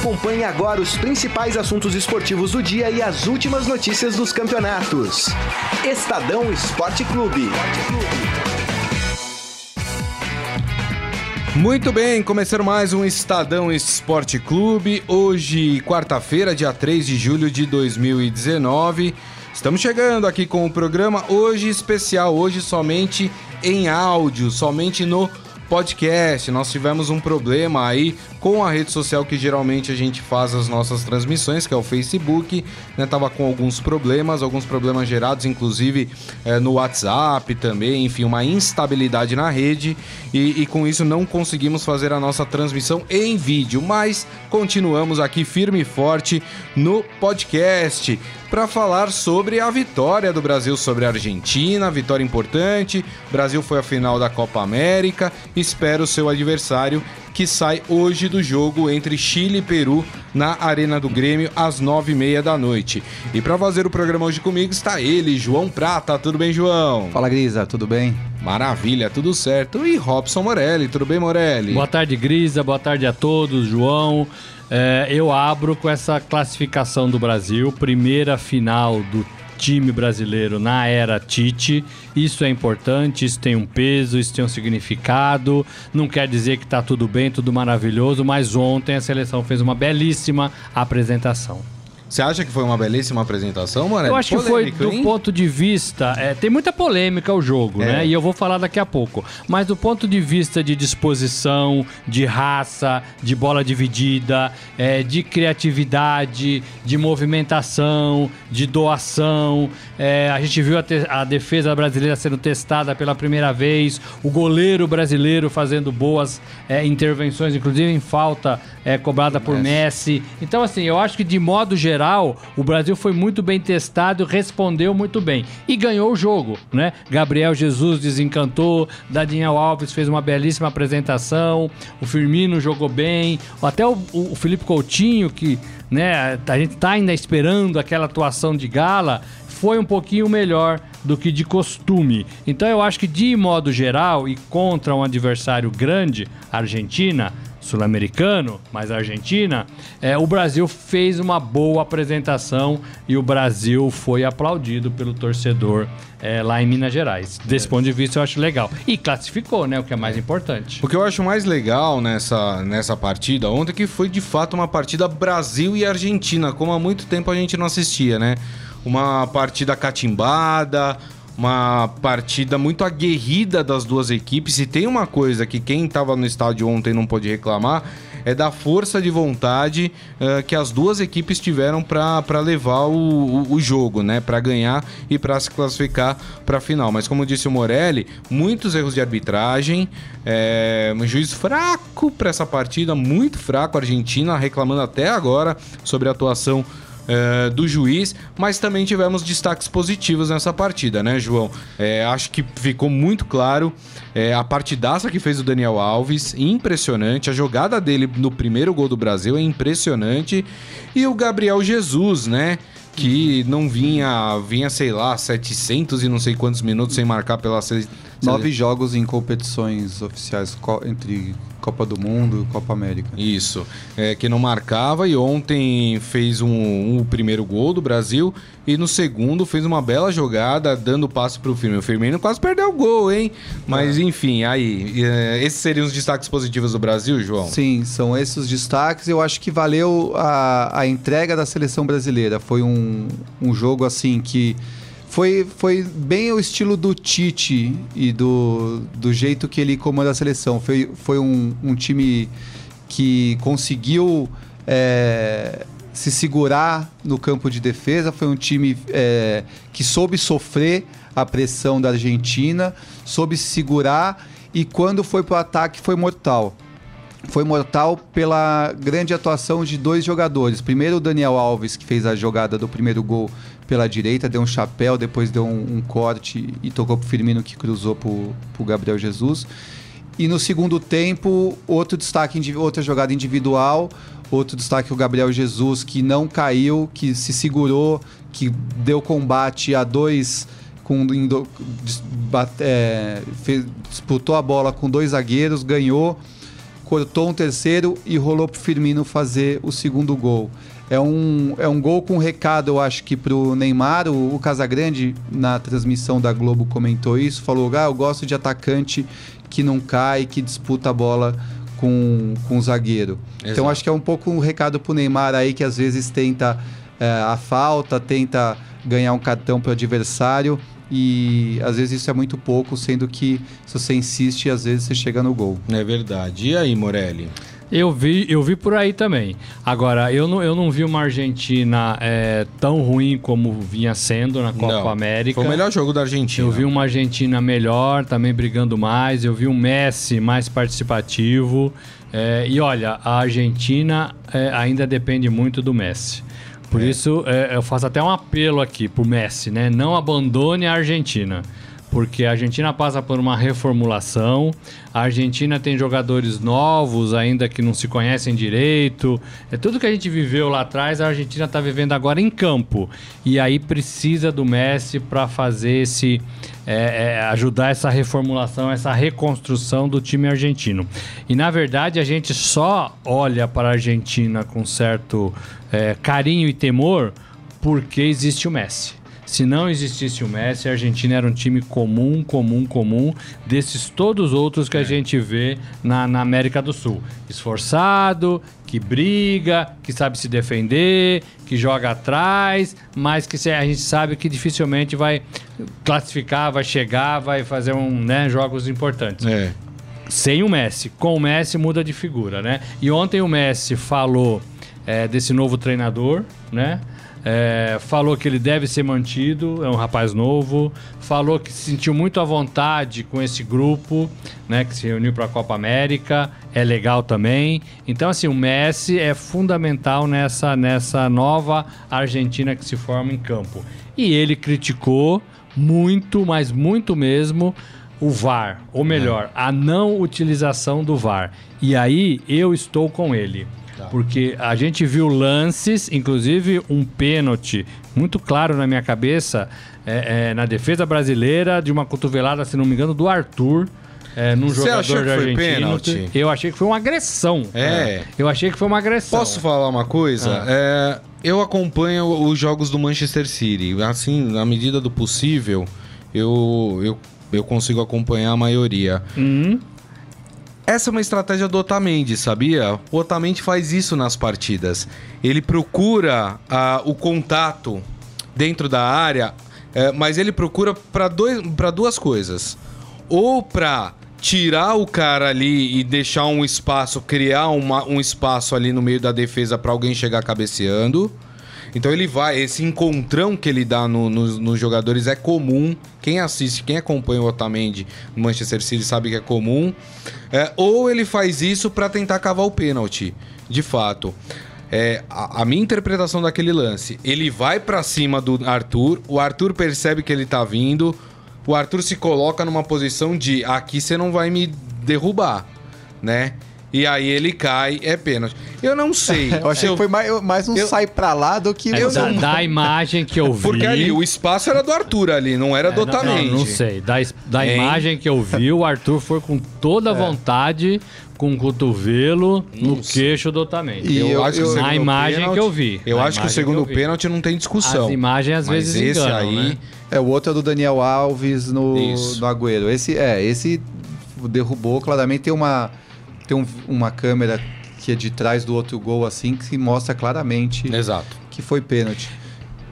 Acompanhe agora os principais assuntos esportivos do dia e as últimas notícias dos campeonatos. Estadão Esporte Clube. Muito bem, começando mais um Estadão Esporte Clube. Hoje, quarta-feira, dia 3 de julho de 2019. Estamos chegando aqui com o programa hoje especial, hoje somente em áudio, somente no podcast. Nós tivemos um problema aí com a rede social que geralmente a gente faz as nossas transmissões, que é o Facebook, né? Tava com alguns problemas, alguns problemas gerados, inclusive é, no WhatsApp também, enfim, uma instabilidade na rede e, e com isso não conseguimos fazer a nossa transmissão em vídeo, mas continuamos aqui firme e forte no podcast para falar sobre a vitória do Brasil sobre a Argentina, vitória importante. O Brasil foi à final da Copa América. Espera o seu adversário que sai hoje do jogo entre Chile e Peru na Arena do Grêmio às nove e meia da noite. E para fazer o programa hoje comigo está ele, João Prata. Tudo bem, João? Fala, Grisa. Tudo bem? Maravilha, tudo certo. E Robson Morelli. Tudo bem, Morelli? Boa tarde, Grisa. Boa tarde a todos, João. É, eu abro com essa classificação do Brasil, primeira final do time brasileiro na era Tite. Isso é importante, isso tem um peso, isso tem um significado. Não quer dizer que está tudo bem, tudo maravilhoso, mas ontem a seleção fez uma belíssima apresentação. Você acha que foi uma belíssima apresentação, Morelli? Eu acho Polêmico, que foi do hein? ponto de vista. É, tem muita polêmica o jogo, é. né? E eu vou falar daqui a pouco. Mas do ponto de vista de disposição, de raça, de bola dividida, é, de criatividade, de movimentação, de doação. É, a gente viu a, a defesa brasileira sendo testada pela primeira vez, o goleiro brasileiro fazendo boas é, intervenções, inclusive em falta é, cobrada por Messi. Então, assim, eu acho que de modo geral geral, o Brasil foi muito bem testado, respondeu muito bem e ganhou o jogo, né? Gabriel Jesus desencantou, Daniel Alves fez uma belíssima apresentação, o Firmino jogou bem, até o, o Felipe Coutinho, que né, a gente tá ainda esperando aquela atuação de gala, foi um pouquinho melhor do que de costume. Então eu acho que de modo geral e contra um adversário grande, Argentina, sul-americano, mas Argentina, é, o Brasil fez uma boa apresentação e o Brasil foi aplaudido pelo torcedor é, lá em Minas Gerais. Desse ponto de vista, eu acho legal. E classificou, né? O que é mais importante. O que eu acho mais legal nessa, nessa partida ontem é que foi de fato uma partida Brasil e Argentina, como há muito tempo a gente não assistia, né? Uma partida catimbada, uma partida muito aguerrida das duas equipes. E tem uma coisa que quem estava no estádio ontem não pôde reclamar é da força de vontade uh, que as duas equipes tiveram para levar o, o, o, jogo, né? Para ganhar e para se classificar para a final. Mas como disse o Morelli, muitos erros de arbitragem, é, um juiz fraco para essa partida, muito fraco. A Argentina reclamando até agora sobre a atuação uh, do juiz, mas também tivemos destaques positivos nessa partida, né, João? É, acho que ficou muito claro é, a partidaça que fez o Daniel Alves, impressionante. A jogada dele no primeiro gol do Brasil é impressionante. E o Gabriel Jesus, né? que não vinha, vinha, sei lá, 700 e não sei quantos minutos sem marcar pela. Nove jogos em competições oficiais entre Copa do Mundo e Copa América. Isso, é, que não marcava e ontem fez um, um, primeiro gol do Brasil e no segundo fez uma bela jogada dando passo para o Firmino. O Firmino quase perdeu o gol, hein? Mas é. enfim, aí, é, esses seriam os destaques positivos do Brasil, João? Sim, são esses os destaques. Eu acho que valeu a, a entrega da seleção brasileira. Foi um, um jogo assim que foi, foi bem o estilo do Tite e do, do jeito que ele comanda a seleção. Foi, foi um, um time que conseguiu é, se segurar no campo de defesa, foi um time é, que soube sofrer a pressão da Argentina, soube se segurar e quando foi para o ataque foi mortal foi mortal pela grande atuação de dois jogadores. Primeiro o Daniel Alves, que fez a jogada do primeiro gol pela direita, deu um chapéu, depois deu um, um corte e tocou pro Firmino que cruzou pro, pro Gabriel Jesus. E no segundo tempo, outro destaque, outra jogada individual, outro destaque o Gabriel Jesus, que não caiu, que se segurou, que deu combate a dois com é, fez, disputou a bola com dois zagueiros, ganhou cortou um terceiro e rolou pro Firmino fazer o segundo gol. É um, é um gol com recado, eu acho que pro Neymar. O, o Casagrande, na transmissão da Globo, comentou isso. Falou: ah, eu gosto de atacante que não cai, que disputa a bola com, com o zagueiro. Então Exato. acho que é um pouco um recado pro Neymar aí, que às vezes tenta é, a falta, tenta ganhar um cartão pro adversário. E às vezes isso é muito pouco, sendo que se você insiste, às vezes você chega no gol. É verdade. E aí, Morelli? Eu vi, eu vi por aí também. Agora, eu não, eu não vi uma Argentina é, tão ruim como vinha sendo na Copa Não, América. Foi o melhor jogo da Argentina. Eu vi uma Argentina melhor, também brigando mais. Eu vi um Messi mais participativo. É, e olha, a Argentina é, ainda depende muito do Messi. Por isso, é, eu faço até um apelo aqui pro Messi, né? Não abandone a Argentina. Porque a Argentina passa por uma reformulação, a Argentina tem jogadores novos ainda que não se conhecem direito. É tudo que a gente viveu lá atrás, a Argentina está vivendo agora em campo. E aí precisa do Messi para fazer esse. é, é, ajudar essa reformulação, essa reconstrução do time argentino. E na verdade a gente só olha para a Argentina com certo é, carinho e temor porque existe o Messi. Se não existisse o Messi, a Argentina era um time comum, comum, comum, desses todos outros que a gente vê na, na América do Sul. Esforçado, que briga, que sabe se defender, que joga atrás, mas que a gente sabe que dificilmente vai classificar, vai chegar, vai fazer um, né, jogos importantes É. sem o Messi. Com o Messi muda de figura, né? E ontem o Messi falou é, desse novo treinador, né? É, falou que ele deve ser mantido, é um rapaz novo. Falou que se sentiu muito à vontade com esse grupo, né? Que se reuniu para a Copa América, é legal também. Então, assim, o Messi é fundamental nessa, nessa nova Argentina que se forma em campo. E ele criticou muito, mas muito mesmo, o VAR, ou melhor, a não utilização do VAR. E aí eu estou com ele. Porque a gente viu lances, inclusive um pênalti muito claro na minha cabeça, é, é, na defesa brasileira, de uma cotovelada, se não me engano, do Arthur. É, num Você jogador achou que foi argentino. pênalti? Eu achei que foi uma agressão. É. Eu achei que foi uma agressão. Posso falar uma coisa? Ah. É, eu acompanho os jogos do Manchester City. Assim, na medida do possível, eu, eu, eu consigo acompanhar a maioria. Hum, Essa é uma estratégia do Otamendi, sabia? O Otamendi faz isso nas partidas. Ele procura ah, o contato dentro da área, eh, mas ele procura para duas coisas. Ou para tirar o cara ali e deixar um espaço, criar uma- um espaço ali no meio da defesa para alguém chegar cabeceando. Então ele vai, esse encontrão que ele dá no- nos- nos jogadores é comum. Quem assiste, quem acompanha o Otamendi no Manchester City sabe que é comum. É, ou ele faz isso pra tentar cavar o pênalti, de fato. É, a, a minha interpretação daquele lance, ele vai pra cima do Arthur, o Arthur percebe que ele tá vindo, o Arthur se coloca numa posição de aqui você não vai me derrubar, né? E aí ele cai, é pênalti. Eu não sei. Eu achei se que foi mais, mais um eu- sai pra lá do que. é, eu da, não- da imagem que eu vi. Porque ali o espaço era do Arthur ali, não era do É, não, Otamendi. não, não sei. Da, da Hein? imagem que eu vi, o Arthur foi com toda a vontade, com o cotovelo no queixo do Otamendi. E Eu, eu- acho que eu- Na imagem pênalti- que eu vi. Eu Na acho que o segundo que eu pênalti não tem discussão. As imagens às Mas vezes esse enganam, aí. né? É, o outro é do Daniel Alves no, Isso. no Agüero. Esse, é, esse derrubou, claramente tem uma, tem um- uma câmera que é de trás do outro gol, assim, que mostra claramente Exato. que foi pênalti.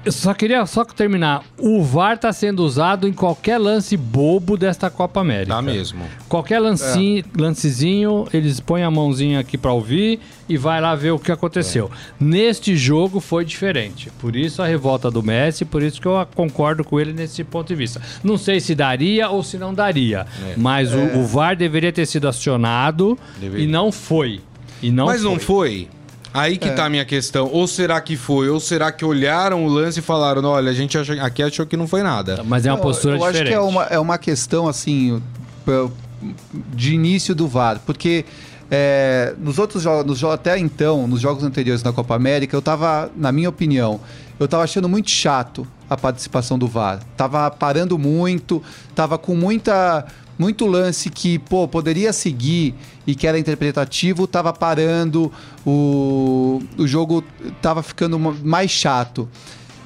Eu só queria só terminar. O VAR está sendo usado em qualquer lance bobo desta Copa América. Tá mesmo. Qualquer lancinho, lancezinho, eles põem a mãozinha aqui para ouvir e vai lá ver o que aconteceu. Neste jogo foi diferente. Por isso a revolta do Messi, por isso que eu concordo com ele nesse ponto de vista. Não sei se daria ou se não daria, É. mas o, o VAR deveria ter sido acionado Deveria. e não foi. E não Mas foi. não foi? Aí que tá a minha questão. Ou será que foi? Ou será que olharam o lance e falaram: olha, a gente achou- aqui achou que não foi nada? Mas é uma Eu- postura eu diferente. acho que é uma, é uma questão, assim, de início do VAR, porque é, nos outros jogos, até então, nos jogos anteriores na Copa América, eu tava, na minha opinião, eu tava achando muito chato a participação do VAR. Tava parando muito, tava com muita muito lance que, pô, poderia seguir e que era interpretativo, tava parando, o, o jogo tava ficando mais chato.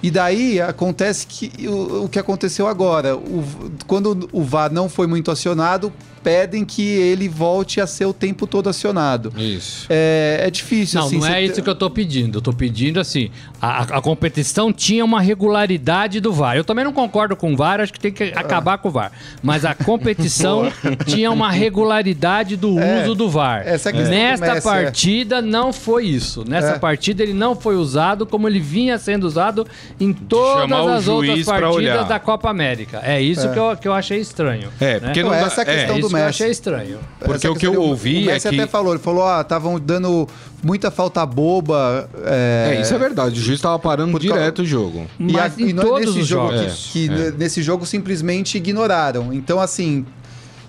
E daí acontece que o, o que aconteceu agora, o, quando o VAR não foi muito acionado, pedem que ele volte a ser o tempo todo acionado. Isso. É, é difícil, Não, assim. não é isso que eu tô pedindo. Eu tô pedindo assim, a, a competição tinha uma regularidade do VAR. Eu também não concordo com o VAR, acho que tem que acabar com o VAR. Mas a competição tinha uma regularidade do É, uso do VAR. essa é a questão do Nesta Messi, é. partida não foi isso. Nessa É. partida ele não foi usado como ele vinha sendo usado em todas as outras partidas da Copa América. É isso Que, eu, que eu achei estranho. É, né? porque Não, não dá- essa é a é, questão É do isso que eu Messi. achei estranho. Porque o que eu ouvi o é Messi que- até falou, ele falou, ah, estavam dando muita falta boba. É, É, isso é verdade. O juiz tava parando Por causa- direto o jogo. E, a, Mas em e não é todos nesse os jogo jogos. que, que É, é. nesse jogo simplesmente ignoraram. Então, assim,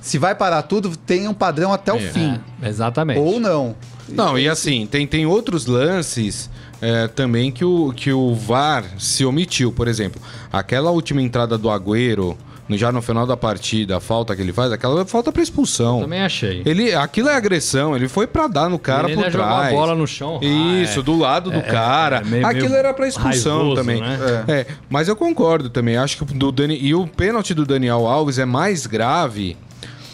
se vai parar tudo, tem um padrão até o É. fim. É, exatamente. Ou não. Não, e assim, tem, tem outros lances é, também que o, que o VAR se omitiu. Por exemplo, aquela última entrada do Agüero, já no final da partida, a falta que ele faz, aquela falta pra expulsão. Também achei. Ele, aquilo é agressão, ele foi pra dar no cara Ele por ainda jogou a trás. bola no chão. Isso, Ah, é. do lado do É, cara. é, meio- Aquilo meio era pra expulsão raivoso, também. né? É. mas eu concordo também. Acho que o do Dani e o pênalti do Daniel Alves é mais grave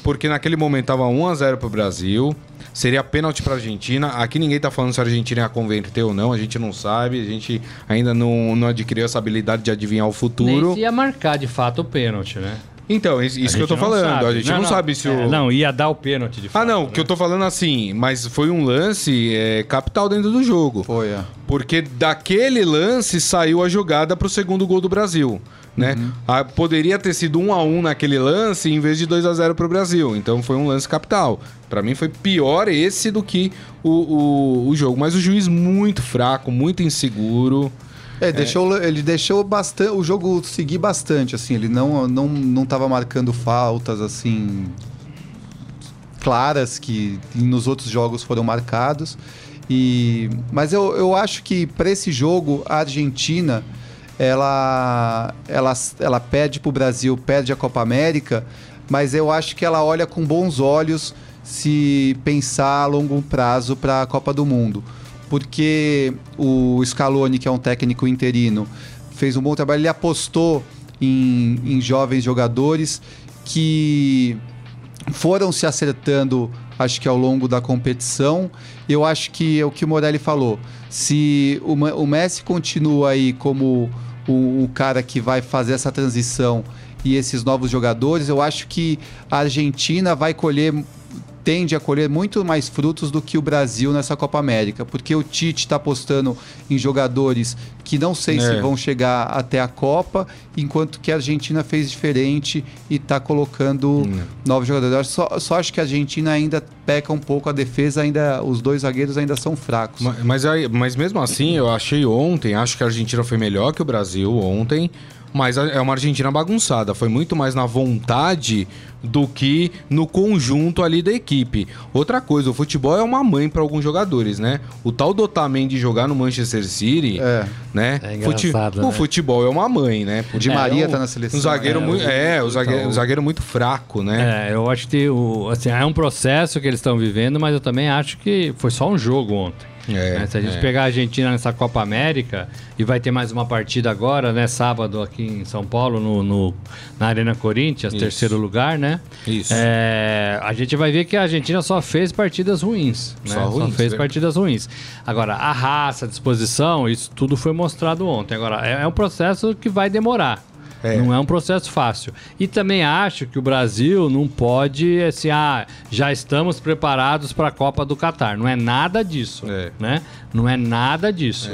porque naquele momento tava 1 a 0 pro Brasil. Seria pênalti pra Argentina. Aqui ninguém tá falando se a Argentina ia converter ou não. A gente não sabe. A gente ainda não, não adquiriu essa habilidade de adivinhar o Nem futuro. se ia marcar de fato o pênalti, né? Então, isso A que eu tô não falando. sabe. A gente não, sabe se o. É, não, ia dar o pênalti de fato. Ah, não, né? que eu tô falando assim, mas foi um lance é, capital dentro do jogo. Foi, é. Porque daquele lance saiu a jogada pro segundo gol do Brasil. Né? Ah, poderia ter sido 1 a 1 naquele lance em vez de 2 a 0 pro Brasil. Então foi um lance capital. Pra mim foi pior esse do que o, o, o jogo. Mas o juiz muito fraco, muito inseguro. É, deixou, ele deixou bastante, o jogo seguir bastante, assim, ele não, não, não tava marcando faltas, assim, claras que nos outros jogos foram marcados. E, mas eu, eu acho que para esse jogo, a Argentina, ela, ela, ela pede para o Brasil, perde a Copa América, mas eu acho que ela olha com bons olhos se pensar a longo prazo para a Copa do Mundo. Porque o Scaloni, que é um técnico interino, fez um bom trabalho, ele apostou em, em jovens jogadores que foram se acertando, acho que ao longo da competição. Eu acho que é o que o Morelli falou. Se o, o Messi continua aí como o, o cara que vai fazer essa transição e esses novos jogadores, eu acho que a Argentina vai colher tende a colher muito mais frutos do que o Brasil nessa Copa América, porque o Tite está apostando em jogadores que não sei se É. vão chegar até a Copa, enquanto que a Argentina fez diferente e está colocando novos jogadores. Só, só acho que a Argentina ainda peca um pouco, a defesa ainda, os dois zagueiros ainda são fracos. Ma- Mas, aí- mas mesmo assim, eu achei ontem, acho que a Argentina foi melhor que o Brasil ontem, mas é uma Argentina bagunçada. Foi muito mais na vontade do que no conjunto ali da equipe. Outra coisa, o futebol é uma mãe para alguns jogadores, né? O tal do Otamendi jogar no Manchester City, É. né? É engraçado, O né? futebol é uma mãe, né? O Di É, Maria um- tá na seleção. Um zagueiro É, muito, o- é, o zagueiro, então- um zagueiro muito fraco, né? É, eu acho que o, assim, é um processo que eles estão vivendo, mas eu também acho que foi só um jogo ontem. É, né? Se a gente é. pegar a Argentina nessa Copa América, e vai ter mais uma partida agora, né? Sábado aqui em São Paulo, no, no- na Arena Corinthians, Isso. terceiro lugar, né? Isso. É, a gente vai ver que a Argentina só fez partidas ruins. Né? Só ruins, fez né? partidas ruins. Agora, a raça, a disposição, isso tudo foi mostrado ontem. Agora, é, é um processo que vai demorar. É. Não é um processo fácil. E também acho que o Brasil não pode, assim, ah, já estamos preparados para a Copa do Catar. Não é nada disso, É. né? Não é nada disso.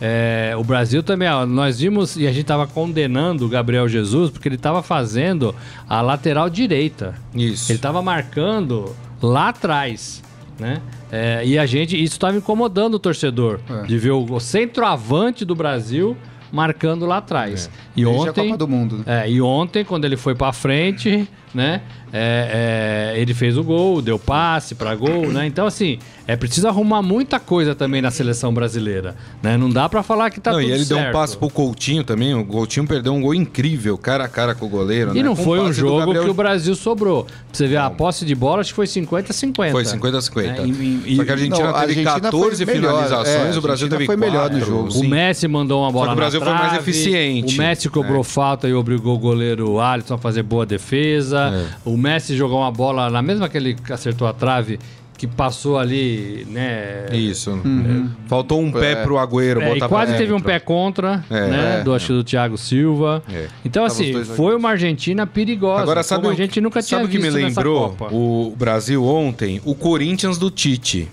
É, o Brasil também, ó, nós vimos e a gente estava condenando o Gabriel Jesus porque ele estava fazendo a lateral direita. Isso. Ele estava marcando lá atrás, né? É, e a gente, isso estava incomodando o torcedor É. de ver o, o centroavante do Brasil marcando lá atrás. E Desde a ontem, Copa do Mundo. né? é, e ontem quando ele foi para frente, né? É, é, ele fez o gol, deu passe para gol, né? Então, assim, é preciso arrumar muita coisa também na seleção brasileira, né? Não dá para falar que tá não, tudo e ele certo. deu um passe pro Coutinho também. O Coutinho perdeu um gol incrível, cara a cara com o goleiro. E né? não Com foi um jogo Gabriel- que o Brasil sobrou. Pra você ver, a posse de bola acho que foi 50-50. Foi 50-50. É, e- e- Só que a Argentina Não, a teve Argentina 14 foi melhor, finalizações, é, o Brasil a teve foi melhor no jogo. O. Messi mandou uma bola Só que o Brasil na foi mais trave, eficiente. O Messi cobrou É. falta e obrigou o goleiro Alisson a fazer boa defesa. É. O Messi jogou uma bola na mesma que ele acertou a trave, que passou ali, né? Isso. Faltou um pé pro Agüero É, e quase pra teve um pé contra, É, né? é, do, acho do Thiago Silva. É. Então, Tava assim, foi uma Argentina perigosa. Agora, sabe a gente nunca tinha sabe o que visto me lembrou o Brasil ontem? O Corinthians do Tite.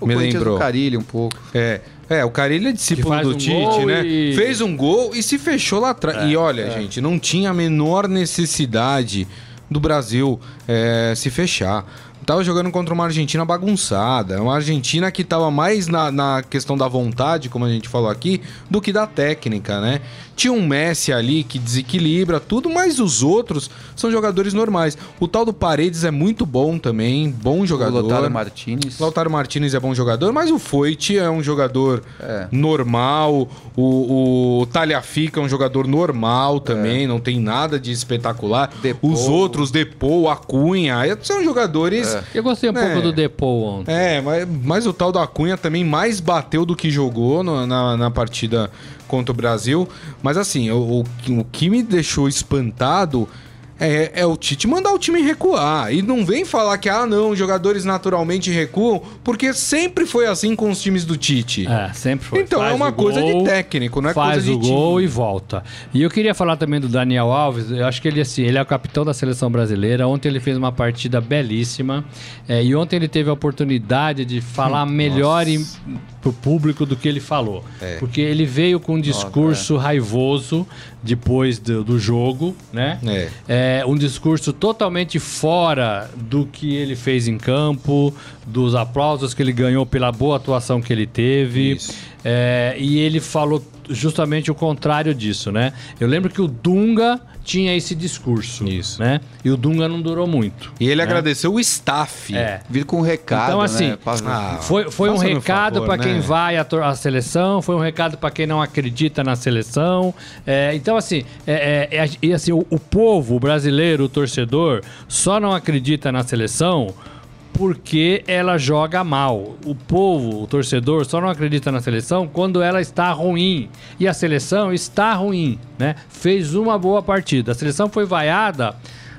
O me Corinthians lembrou. do Carilho um pouco. É, é, o Carilho é discípulo do um Tite, né? e- É, Fez um gol e se fechou lá atrás. e olha, gente, não tinha a menor necessidade do Brasil é, se fechar. Tava jogando contra uma Argentina bagunçada. Uma Argentina que tava mais na, na questão da vontade, como a gente falou aqui, do que da técnica, né? Tinha um Messi ali que desequilibra tudo, mas os outros são jogadores normais. O tal do Paredes é muito bom também, bom O jogador. Lautaro Martinez. Lautaro Martinez é bom jogador, mas o Foyt é um jogador É. normal. O, o Talhafica é um jogador normal também, não tem nada de espetacular. Os outros, Depou, Acunha, são jogadores. É. Eu gostei um É. pouco do Depou ontem. É, mas, mas o tal do Acunha também mais bateu do que jogou no- na, na partida contra o Brasil. Mas assim, o, o, o que me deixou espantado é, é o Tite mandar o time recuar. E não vem falar que, ah, não, os jogadores naturalmente recuam, porque sempre foi assim com os times do Tite. É, sempre foi. Então é Faz uma o coisa de técnico, não é faz coisa de o gol time. e volta. E eu queria falar também do Daniel Alves. Eu acho que ele assim, ele é o capitão da seleção brasileira. Ontem ele fez uma partida belíssima. É, e ontem ele teve a oportunidade de falar melhor em, pro público do que ele falou. É. Porque ele veio com um discurso raivoso depois do, do jogo, né? É. É um discurso totalmente fora do que ele fez em campo, dos aplausos que ele ganhou pela boa atuação que ele teve. Isso. É, e ele falou justamente o contrário disso, né? Eu lembro que o Dunga tinha esse discurso, Isso. né? E o Dunga não durou muito. E ele né? agradeceu o staff. É. Vir com um recado, Então, assim, né? Ah, Foi, foi um recado para quem né? vai à, à seleção, foi um recado para quem não acredita na seleção. É, então, assim, é, é- é- e assim o, o povo brasileiro, o torcedor, só não acredita na seleção porque ela joga mal. O povo, o torcedor, só não acredita na seleção quando ela está ruim. E a seleção está ruim, né? Fez uma boa partida. A seleção foi vaiada,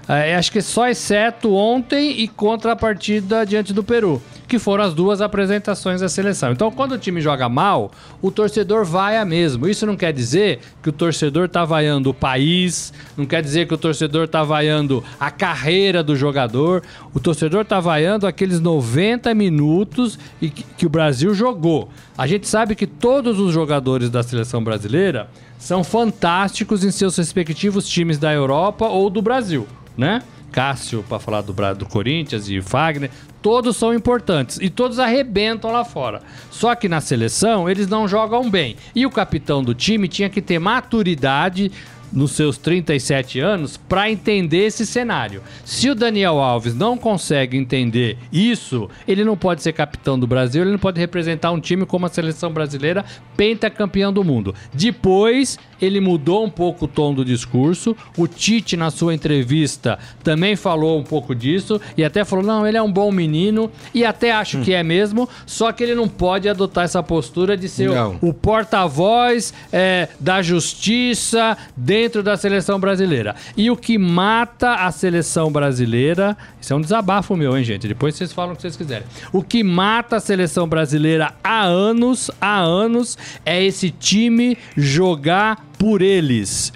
eh, acho que só exceto ontem e contra a partida diante do Peru. Que foram as duas apresentações da seleção. Então, quando o time joga mal, o torcedor vaia mesmo. Isso não quer dizer que o torcedor tá vaiando o país, não quer dizer que o torcedor tá vaiando a carreira do jogador. O torcedor tá vaiando aqueles 90 minutos que, que o Brasil jogou. A gente sabe que todos os jogadores da seleção brasileira são fantásticos em seus respectivos times da Europa ou do Brasil, né? Cássio, para falar do, do Corinthians e Fagner, todos são importantes e todos arrebentam lá fora. Só que na seleção eles não jogam bem. E o capitão do time tinha que ter maturidade nos seus 37 anos para entender esse cenário. Se o Daniel Alves não consegue entender isso, ele não pode ser capitão do Brasil, ele não pode representar um time como a seleção brasileira, pentacampeão do mundo. Depois, ele mudou um pouco o tom do discurso. O Tite, na sua entrevista, também falou um pouco disso e até falou: não, ele é um bom menino e até acho que é mesmo, só que ele não pode adotar essa postura de ser o- Não. o porta-voz é, da justiça dentro da seleção brasileira. E o que mata a seleção brasileira, isso é um desabafo meu, hein, gente? Depois vocês falam o que vocês quiserem. O que mata a seleção brasileira há anos, há anos, é esse time jogar por eles.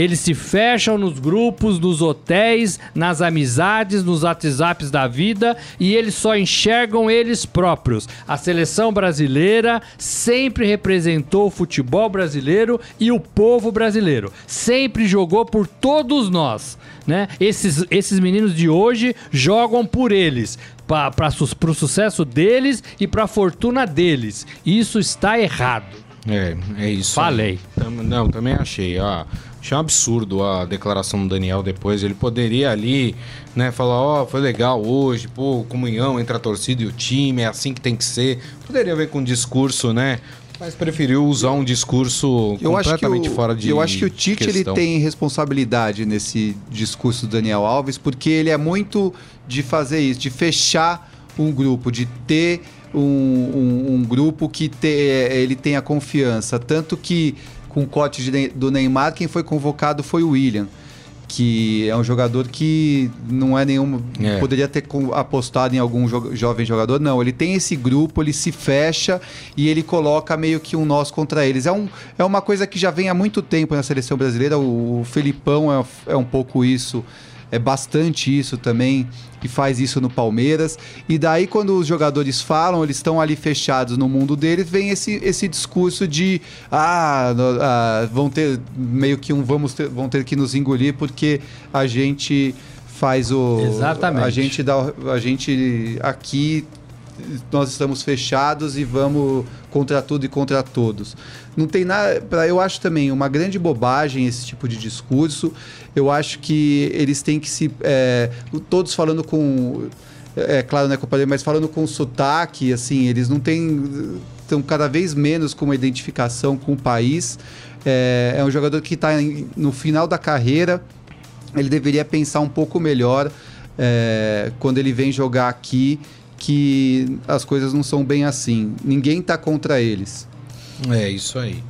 Eles se fecham nos grupos, nos hotéis, nas amizades, nos WhatsApps da vida e eles só enxergam eles próprios. A seleção brasileira sempre representou o futebol brasileiro e o povo brasileiro. Sempre jogou por todos nós. Né? Esses, esses meninos de hoje jogam por eles. Para o sucesso deles e para a fortuna deles. Isso está errado. É, é isso. Falei. Tam- não, também achei. Ó, Achei um absurdo a declaração do Daniel depois. Ele poderia ali, né, falar, ó, oh, foi legal hoje, pô, comunhão entre a torcida e o time, é assim que tem que ser. Poderia ver com um discurso, né? Mas preferiu usar um discurso eu completamente o, fora de Eu acho que o Tite ele tem responsabilidade nesse discurso do Daniel Alves, porque ele é muito de fazer isso, de fechar um grupo, de ter um, um, um grupo que te, ele tenha confiança. Tanto que com o cote de, do Neymar, quem foi convocado foi o William que é um jogador que não é nenhum. É. Poderia ter apostado em algum jo jovem jogador. Não, ele tem esse grupo, ele se fecha e ele coloca meio que um nós contra eles. É, um, é uma coisa que já vem há muito tempo na seleção brasileira. O, o Felipão é, é um pouco isso é bastante isso também, e faz isso no Palmeiras. E daí, quando os jogadores falam, eles estão ali fechados no mundo deles, vem esse, esse discurso de ah, ah vão ter meio que um vamos ter, vão ter que nos engolir porque a gente faz o. Exatamente. A gente dá. A gente aqui nós estamos fechados e vamos contra tudo e contra todos. Não tem nada. Pra, eu acho também uma grande bobagem esse tipo de discurso. Eu acho que eles têm que se. É, todos falando com. É, é claro, né, companheiro, mas falando com sotaque, assim, eles não têm. estão cada vez menos com uma identificação com o país. É, é um jogador que está no final da carreira. Ele deveria pensar um pouco melhor é, quando ele vem jogar aqui que as coisas não são bem assim. Ninguém está contra eles. É isso aí.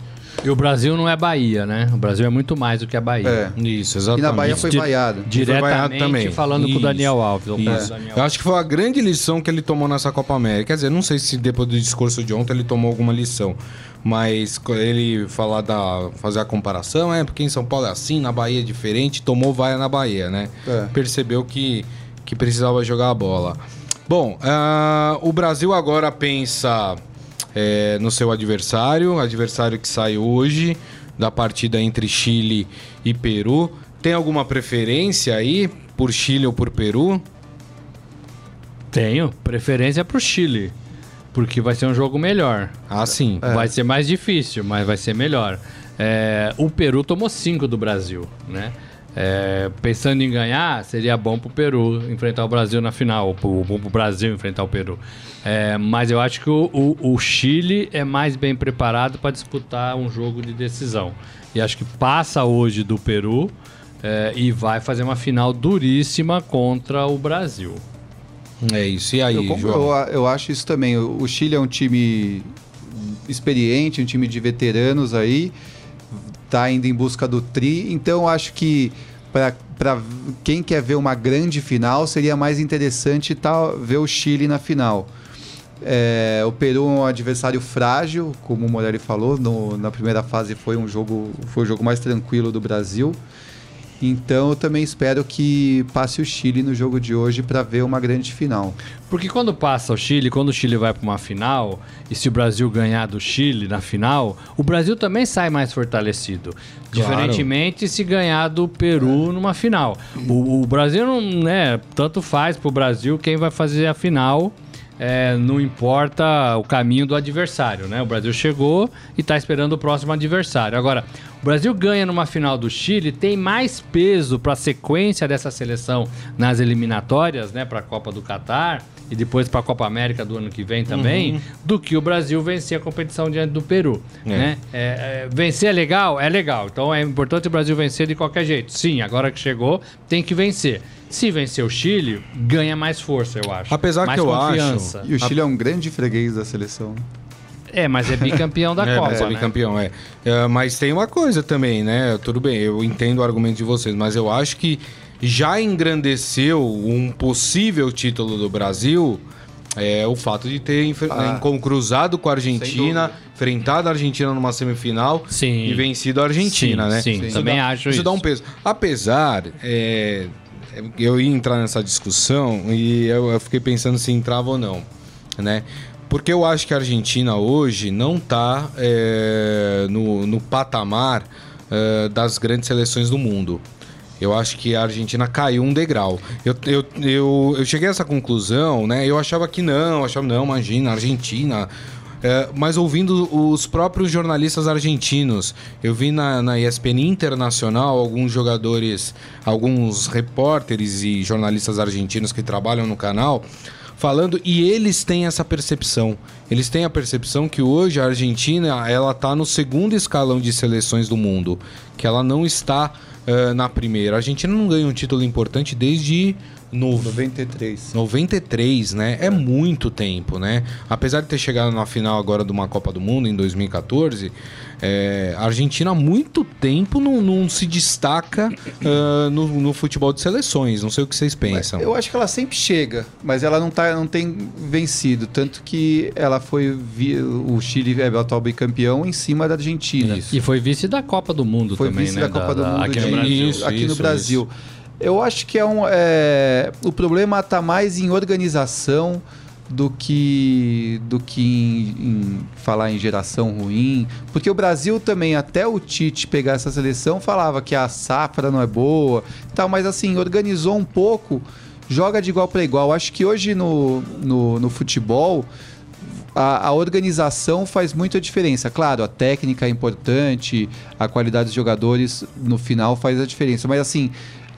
E o Brasil não é Bahia, né? O Brasil é muito mais do que a Bahia. É. Isso, exatamente. E na Bahia foi vaiado. Diretamente foi vaiado também. falando isso, com o Daniel Alves. Isso. Daniel Eu acho que foi a grande lição que ele tomou nessa Copa América. Quer dizer, não sei se depois do discurso de ontem ele tomou alguma lição. Mas ele falar da. fazer a comparação, é, porque em São Paulo é assim, na Bahia é diferente, tomou vaia na Bahia, né? É. Percebeu que, que precisava jogar a bola. Bom, uh, o Brasil agora pensa é, no seu adversário, adversário que sai hoje da partida entre Chile e Peru. Tem alguma preferência aí por Chile ou por Peru? Tenho, preferência para o Chile, porque vai ser um jogo melhor. Ah, sim. É. Vai ser mais difícil, mas vai ser melhor. É, o Peru tomou cinco do Brasil, né? É, pensando em ganhar, seria bom para o Peru enfrentar o Brasil na final, ou bom para o Brasil enfrentar o Peru. É, mas eu acho que o, o, o, Chile é mais bem preparado para disputar um jogo de decisão. E acho que passa hoje do Peru é, e vai fazer uma final duríssima contra o Brasil. É isso. E aí, eu, João? Eu, eu acho isso também. O Chile é um time experiente, um time de veteranos aí está indo em busca do tri. Então, acho que para quem quer ver uma grande final, seria mais interessante tá, ver o Chile na final. É, o Peru é um adversário frágil, como o Morelli falou. No, na primeira fase foi um jogo, foi o jogo mais tranquilo do Brasil. Então eu também espero que passe o Chile no jogo de hoje para ver uma grande final. Porque quando passa o Chile, quando o Chile vai para uma final, e se o Brasil ganhar do Chile na final, o Brasil também sai mais fortalecido. Claro. Diferentemente se ganhar do Peru é. numa final. O, o, Brasil não, né, tanto faz para o Brasil quem vai fazer a final é, não importa o caminho do adversário, né? O Brasil chegou e está esperando o próximo adversário. Agora, o Brasil ganha numa final do Chile, tem mais peso para a sequência dessa seleção nas eliminatórias, né? Para a Copa do Catar e depois para a Copa América do ano que vem também, uhum. do que o Brasil vencer a competição diante do Peru. É. Né? É, é, vencer é legal? É legal. Então é importante o Brasil vencer de qualquer jeito. Sim, agora que chegou, tem que vencer. Se vencer o Chile, ganha mais força, eu acho. Apesar mais que eu confiança. acho. E o Chile é um grande freguês da seleção. É, mas é bicampeão da é, Copa. É, né? bicampeão, é. é. Mas tem uma coisa também, né? Tudo bem, eu entendo o argumento de vocês, mas eu acho que já engrandeceu um possível título do Brasil é o fato de ter ah, né, cruzado com a Argentina, enfrentado a Argentina numa semifinal sim. e vencido a Argentina, sim, né? Sim, isso também dá, acho isso. Isso dá um peso. Apesar, é, eu ia entrar nessa discussão e eu, eu, fiquei pensando se entrava ou não, né? Porque eu acho que a Argentina hoje não está é, no, no, patamar é, das grandes seleções do mundo. Eu acho que a Argentina caiu um degrau. Eu, eu, eu, eu cheguei a essa conclusão, né? Eu achava que não, achava, não, imagina, Argentina É, mas ouvindo os próprios jornalistas argentinos, eu vi na, na ESPN Internacional alguns jogadores, alguns repórteres e jornalistas argentinos que trabalham no canal falando e eles têm essa percepção. Eles têm a percepção que hoje a Argentina ela está no segundo escalão de seleções do mundo, que ela não está uh, na primeira. A Argentina não ganha um título importante desde no... 93. 93, né? É muito tempo, né? Apesar de ter chegado na final agora de uma Copa do Mundo em 2014, é, a Argentina há muito tempo não, não se destaca uh, no, no, futebol de seleções. Não sei o que vocês pensam. eu acho que ela sempre chega, mas ela não, tá, não tem vencido. Tanto que ela foi. Vi, o Chile é o atual bicampeão em cima da Argentina. Isso. E foi vice da Copa do Mundo foi também, vice né? da Copa da, do Mundo aqui de, no Brasil. Isso, aqui isso, no Brasil. Isso. Eu acho que é um. É, o problema está mais em organização do que do que em, em, falar em geração ruim, porque o Brasil também até o Tite pegar essa seleção falava que a safra não é boa, tal, mas assim organizou um pouco, joga de igual para igual. Acho que hoje no, no, no futebol a, a, organização faz muita diferença. Claro, a técnica é importante, a qualidade dos jogadores no final faz a diferença, mas assim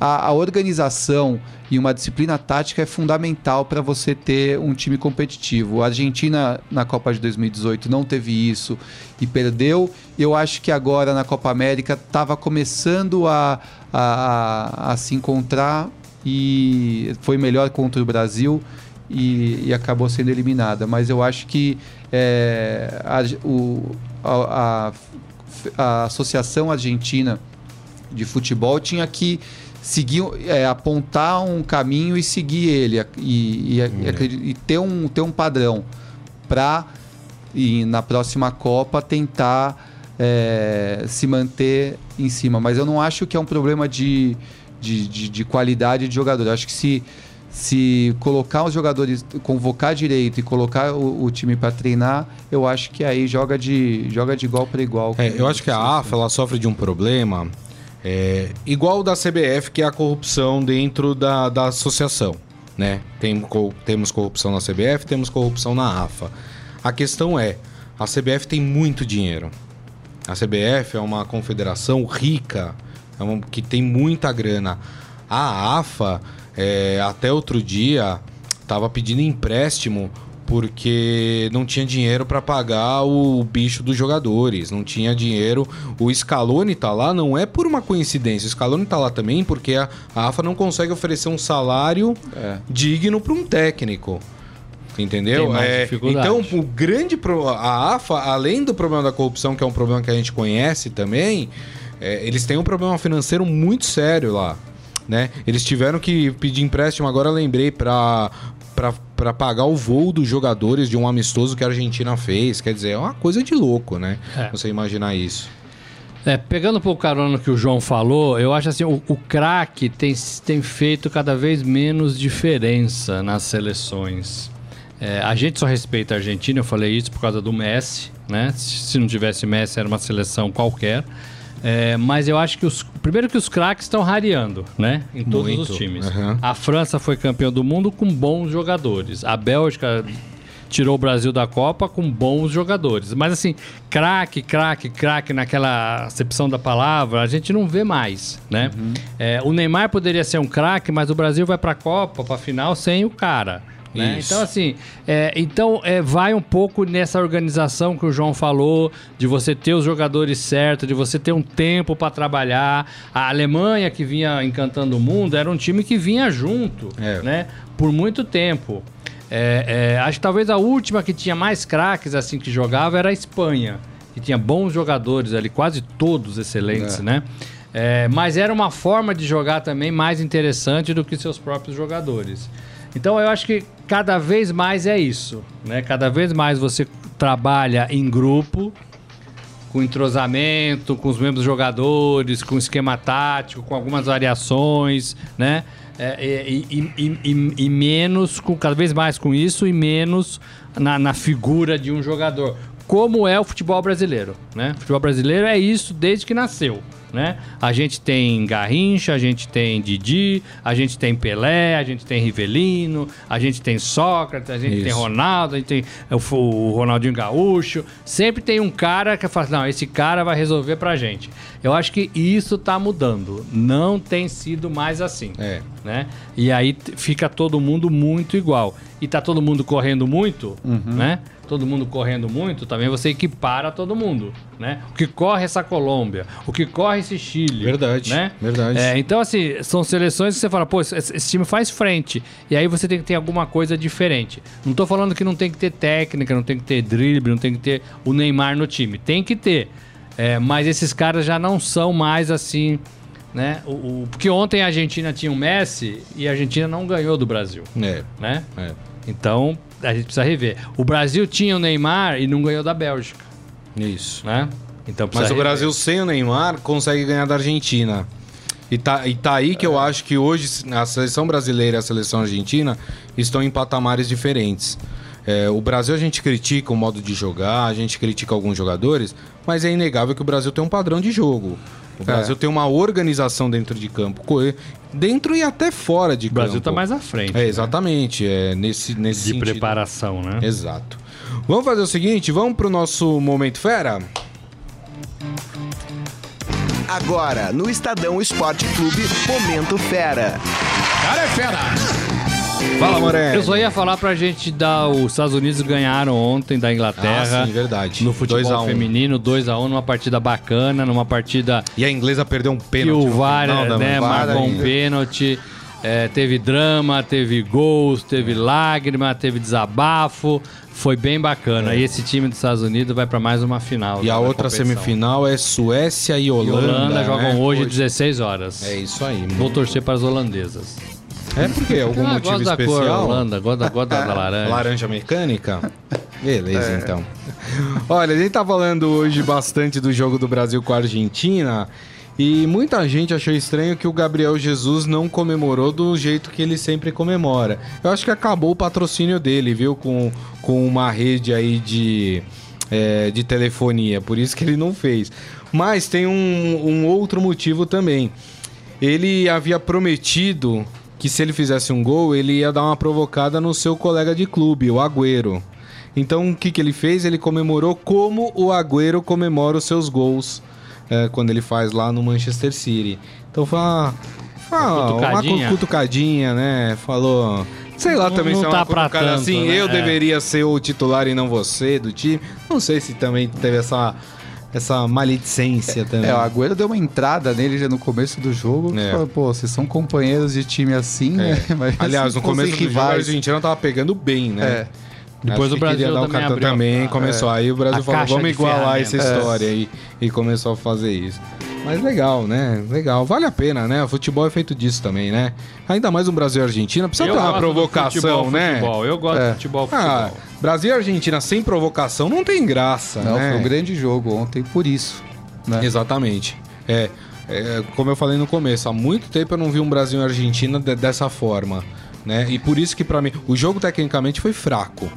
a, a organização e uma disciplina tática é fundamental para você ter um time competitivo. A Argentina na Copa de 2018 não teve isso e perdeu. Eu acho que agora na Copa América estava começando a, a, a, se encontrar e foi melhor contra o Brasil e, e acabou sendo eliminada. Mas eu acho que é, a, o, a, a Associação Argentina de Futebol tinha que seguir, é, apontar um caminho e seguir ele e, e, hum. e ter, um, ter um padrão para e na próxima Copa tentar é, se manter em cima. Mas eu não acho que é um problema de, de, de, de qualidade de jogador. Eu acho que se, se colocar os jogadores, convocar direito e colocar o, o time para treinar, eu acho que aí joga de, joga de igual para igual. É, eu acho que a AFA ela sofre de um problema é, igual da CBF, que é a corrupção dentro da, da associação. Né? Tem, temos corrupção na CBF, temos corrupção na AFA. A questão é, a CBF tem muito dinheiro. A CBF é uma confederação rica, é uma, que tem muita grana. A AFA, é, até outro dia, estava pedindo empréstimo porque não tinha dinheiro para pagar o bicho dos jogadores, não tinha dinheiro. O Scaloni tá lá não é por uma coincidência, o Scaloni tá lá também porque a, AFA não consegue oferecer um salário é. digno para um técnico. Entendeu? É, então, o grande pro... a AFA, além do problema da corrupção, que é um problema que a gente conhece também, é, eles têm um problema financeiro muito sério lá. Né? Eles tiveram que pedir empréstimo, agora lembrei, para para pagar o voo dos jogadores de um amistoso que a Argentina fez. Quer dizer, é uma coisa de louco, né? É. Você imaginar isso. É, pegando um pouco carona que o João falou, eu acho assim, o, o craque tem, tem feito cada vez menos diferença nas seleções. É, a gente só respeita a Argentina, eu falei isso por causa do Messi, né? Se não tivesse Messi, era uma seleção qualquer. É, mas eu acho que os. Primeiro que os craques estão rareando, né? Em todos Muito. os times. Uhum. A França foi campeão do mundo com bons jogadores. A Bélgica tirou o Brasil da Copa com bons jogadores. Mas assim, craque, craque, craque naquela acepção da palavra, a gente não vê mais, né? Uhum. É, o Neymar poderia ser um craque, mas o Brasil vai para a Copa, para a final sem o cara. Né? Então, assim, é, então é, vai um pouco nessa organização que o João falou, de você ter os jogadores certos, de você ter um tempo para trabalhar. A Alemanha, que vinha encantando o mundo, era um time que vinha junto, é. né? Por muito tempo. É, é, acho que talvez a última que tinha mais craques assim que jogava era a Espanha, que tinha bons jogadores ali, quase todos excelentes, é. né? É, mas era uma forma de jogar também mais interessante do que seus próprios jogadores. Então eu acho que cada vez mais é isso, né? Cada vez mais você trabalha em grupo, com entrosamento, com os mesmos jogadores, com esquema tático, com algumas variações, né? É, e, e, e, e, menos, com, cada vez mais com isso, e menos na, na, figura de um jogador. Como é o futebol brasileiro, né? O futebol brasileiro é isso desde que nasceu. Né? A gente tem Garrincha, a gente tem Didi, a gente tem Pelé, a gente tem Rivelino, a gente tem Sócrates, a gente Isso. tem Ronaldo, a gente tem o, o Ronaldinho Gaúcho. Sempre tem um cara que fala, não, esse cara vai resolver pra gente. Eu acho que isso tá mudando. Não tem sido mais assim. É. Né? E aí fica todo mundo muito igual. E tá todo mundo correndo muito, né? Todo mundo correndo muito, também você equipara todo mundo, né? O que corre essa Colômbia, o que corre esse Chile. Verdade, né? verdade. É, então, assim, são seleções que você fala, pô, esse, esse time faz frente. E aí você tem que ter alguma coisa diferente. Não tô falando que não tem que ter técnica, não tem que ter drible, não tem que ter o Neymar no time. Tem que ter. É, mas esses caras já não são mais assim, né? O, o- porque ontem a Argentina tinha o Messi e a Argentina não ganhou do Brasil, É. né? é. Então, a gente precisa rever. O Brasil tinha o Neymar e não ganhou da Bélgica, Isso. né? Então Mas precisa o rever. Brasil sem o Neymar consegue ganhar da Argentina. E tá, e tá aí que eu acho que hoje a seleção brasileira e a seleção argentina estão em patamares diferentes. É, o Brasil a gente critica o modo de jogar, a gente critica alguns jogadores, mas é inegável que o Brasil tem um padrão de jogo. O Brasil tem uma organização dentro de campo, dentro e até fora de O Brasil campo. tá mais à frente. É, exatamente, é nesse, nesse De sentido. preparação, né? Exato. Vamos fazer o seguinte, vamos pro nosso Momento Fera? Agora, no Estadão Esporte Clube, Momento Fera. Cara é fera! Fala, Moré. Eu só ia falar pra gente dar. Os Estados Unidos ganharam ontem da Inglaterra. Ah, sim, verdade. No futebol 2 a 1. feminino, 2x1, numa partida bacana, numa partida E a inglesa perdeu um pênalti. o no VAR, final né, VAR marcou um pênalti. É, teve drama, teve gols, teve lágrima, teve desabafo. Foi bem bacana. E esse time dos Estados Unidos vai pra mais uma final. É. E a outra competição. semifinal é Suécia e E Holanda. Holanda jogam né? hoje, 16 horas. É isso aí. Vou torcer para as holandesas. É porque algum Ah, motivo da cor especial? Holanda, gosto da, laranja. Laranja mecânica? Beleza, então. Olha, a gente tá falando hoje bastante do jogo do Brasil com a Argentina. E muita gente achou estranho que o Gabriel Jesus não comemorou do jeito que ele sempre comemora. Eu acho que acabou o patrocínio dele, viu? Com, com uma rede aí de, é, de telefonia. Por isso que ele não fez. Mas tem um, um outro motivo também. Ele havia prometido que se ele fizesse um gol, ele ia dar uma provocada no seu colega de clube, o Agüero. Então o que, que ele fez? Ele comemorou como o Agüero comemora os seus gols é, quando ele faz lá no Manchester City. Então foi uma, foi uma, uma cutucadinha. cutucadinha, né? Falou. Sei lá Não- também não se é tá uma tanto, assim, né? eu É. deveria ser o titular e não você do time. Não sei se também teve essa, essa maledicência também. É, o Agüero deu uma entrada nele já no começo do jogo. É. Falou, Pô, vocês são companheiros de time assim, né? Mas Aliás, se no começo do fossem jogo a rivais. Argentina tava pegando bem, né? É. Depois Acho o Brasil dar um também cartão abriu. também, começou. Aí o Brasil A falou, vamos de igualar essa história aí. E começou a fazer isso. Mas legal, né? Legal. Vale a pena, né? O futebol é feito disso também, né? Ainda mais um Brasil e Argentina. Precisa Eu ter uma provocação, futebol, né? Futebol. Eu gosto É. de futebol, futebol. Ah, Brasil e Argentina sem provocação não tem graça, Não, né? foi um grande jogo ontem, por isso. Né? Exatamente. É, é, como eu falei no começo, há muito tempo eu não vi um Brasil e Argentina de- dessa forma, né? E por isso que pra mim o jogo tecnicamente foi fraco,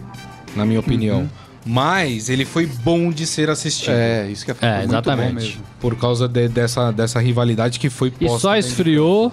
na minha opinião. Uhum. Mas ele foi bom de ser assistido. É, isso que é, É, muito exatamente. bom mesmo. Por causa de- dessa, dessa rivalidade que foi E posta só dentro- esfriou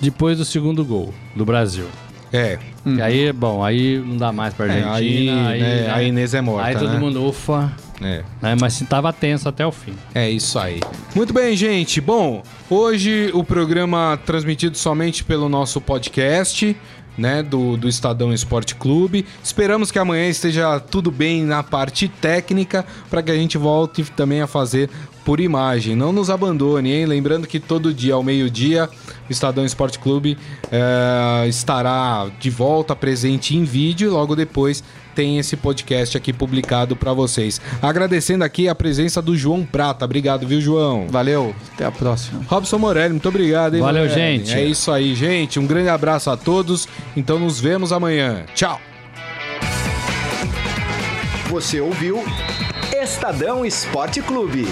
depois do segundo gol do Brasil. É, E aí, bom, aí não dá mais pra é, Argentina. aí, aí, né, né? a Inês é morta, Aí todo né? mundo ufa, É. né? Mas se tava tenso até o fim. É isso aí. Muito bem, gente. Bom, hoje o programa transmitido somente pelo nosso podcast, né, do, do Estadão Esporte Clube. Esperamos que amanhã esteja tudo bem na parte técnica para que a gente volte também a fazer por imagem. Não nos abandone, hein? Lembrando que todo dia ao meio-dia o Estadão Esporte Clube eh, estará de volta presente em vídeo. Logo depois tem esse podcast aqui publicado para vocês. Agradecendo aqui a presença do João Prata. Obrigado, viu, João? Valeu, até a próxima. Robson Morelli, muito obrigado, hein, Valeu, Morelli? gente. É isso aí, gente. Um grande abraço a todos. Então nos vemos amanhã. Tchau. Você ouviu Estadão Esporte Clube.